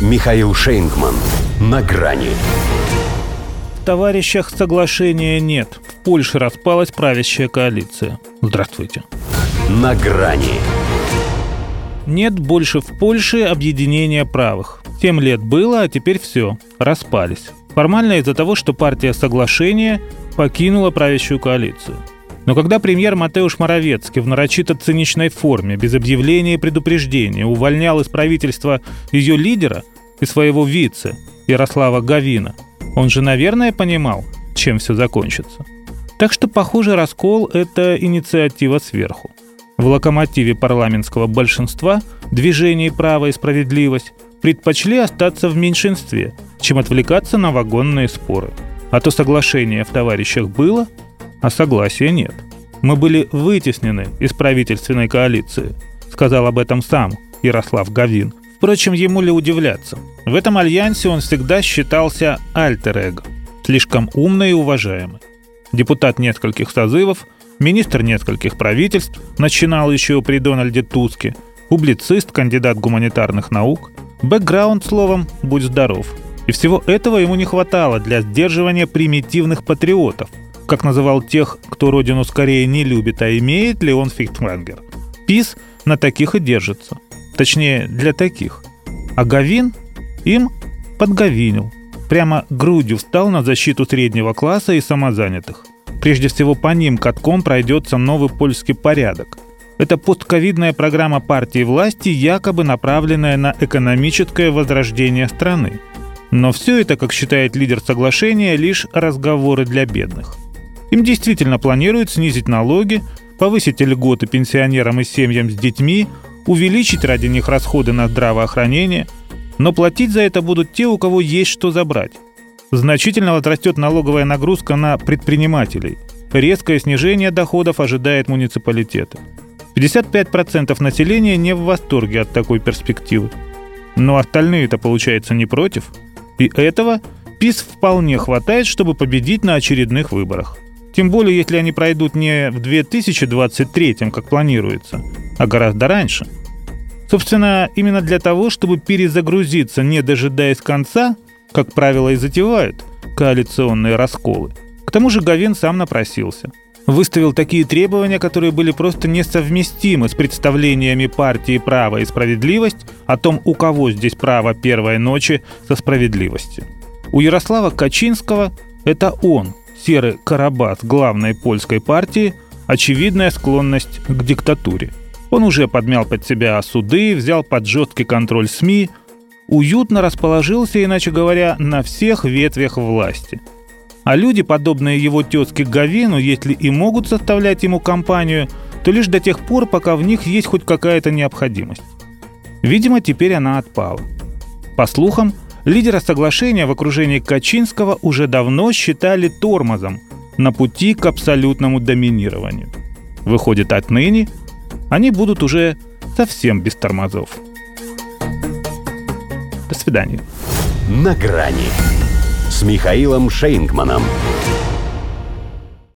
Михаил Шейнгман. На грани. В товарищах соглашения нет. В Польше распалась правящая коалиция. Здравствуйте. На грани. Нет больше в Польше объединения правых. Семь лет было, а теперь все. Распались. Формально из-за того, что партия соглашения покинула правящую коалицию. Но когда премьер Матеуш Моровецкий в нарочито циничной форме, без объявления и предупреждения, увольнял из правительства ее лидера и своего вице Ярослава Гавина, он же, наверное, понимал, чем все закончится. Так что, похоже, раскол – это инициатива сверху. В локомотиве парламентского большинства движение «Право и справедливость» предпочли остаться в меньшинстве, чем отвлекаться на вагонные споры. А то соглашение в товарищах было, а согласия нет. Мы были вытеснены из правительственной коалиции, сказал об этом сам Ярослав Гавин. Впрочем, ему ли удивляться? В этом альянсе он всегда считался альтер-эго, слишком умный и уважаемый. Депутат нескольких созывов, министр нескольких правительств, начинал еще при Дональде Туске, публицист, кандидат гуманитарных наук. Бэкграунд, словом, будь здоров. И всего этого ему не хватало для сдерживания примитивных патриотов – как называл тех, кто родину скорее не любит, а имеет Леон Фихтвангер. ПИС на таких и держится. Точнее, для таких. А Гавин им подгавинил. Прямо грудью встал на защиту среднего класса и самозанятых. Прежде всего по ним катком пройдется новый польский порядок. Это постковидная программа партии власти, якобы направленная на экономическое возрождение страны. Но все это, как считает лидер соглашения, лишь разговоры для бедных. Им действительно планируют снизить налоги, повысить льготы пенсионерам и семьям с детьми, увеличить ради них расходы на здравоохранение, но платить за это будут те, у кого есть что забрать. Значительно возрастет налоговая нагрузка на предпринимателей. Резкое снижение доходов ожидает муниципалитеты. 55% населения не в восторге от такой перспективы. Но остальные-то, получается, не против. И этого ПИС вполне хватает, чтобы победить на очередных выборах. Тем более, если они пройдут не в 2023, как планируется, а гораздо раньше. Собственно, именно для того, чтобы перезагрузиться, не дожидаясь конца, как правило, и затевают коалиционные расколы. К тому же Гавин сам напросился. Выставил такие требования, которые были просто несовместимы с представлениями партии «Право и справедливость» о том, у кого здесь право первой ночи со справедливостью. У Ярослава Качинского это он, серый Карабас главной польской партии очевидная склонность к диктатуре. Он уже подмял под себя суды, взял под жесткий контроль СМИ, уютно расположился, иначе говоря, на всех ветвях власти. А люди, подобные его тезке Гавину, если и могут составлять ему компанию, то лишь до тех пор, пока в них есть хоть какая-то необходимость. Видимо, теперь она отпала. По слухам, Лидера соглашения в окружении Качинского уже давно считали тормозом на пути к абсолютному доминированию. Выходит, отныне они будут уже совсем без тормозов. До свидания. На грани с Михаилом Шейнгманом.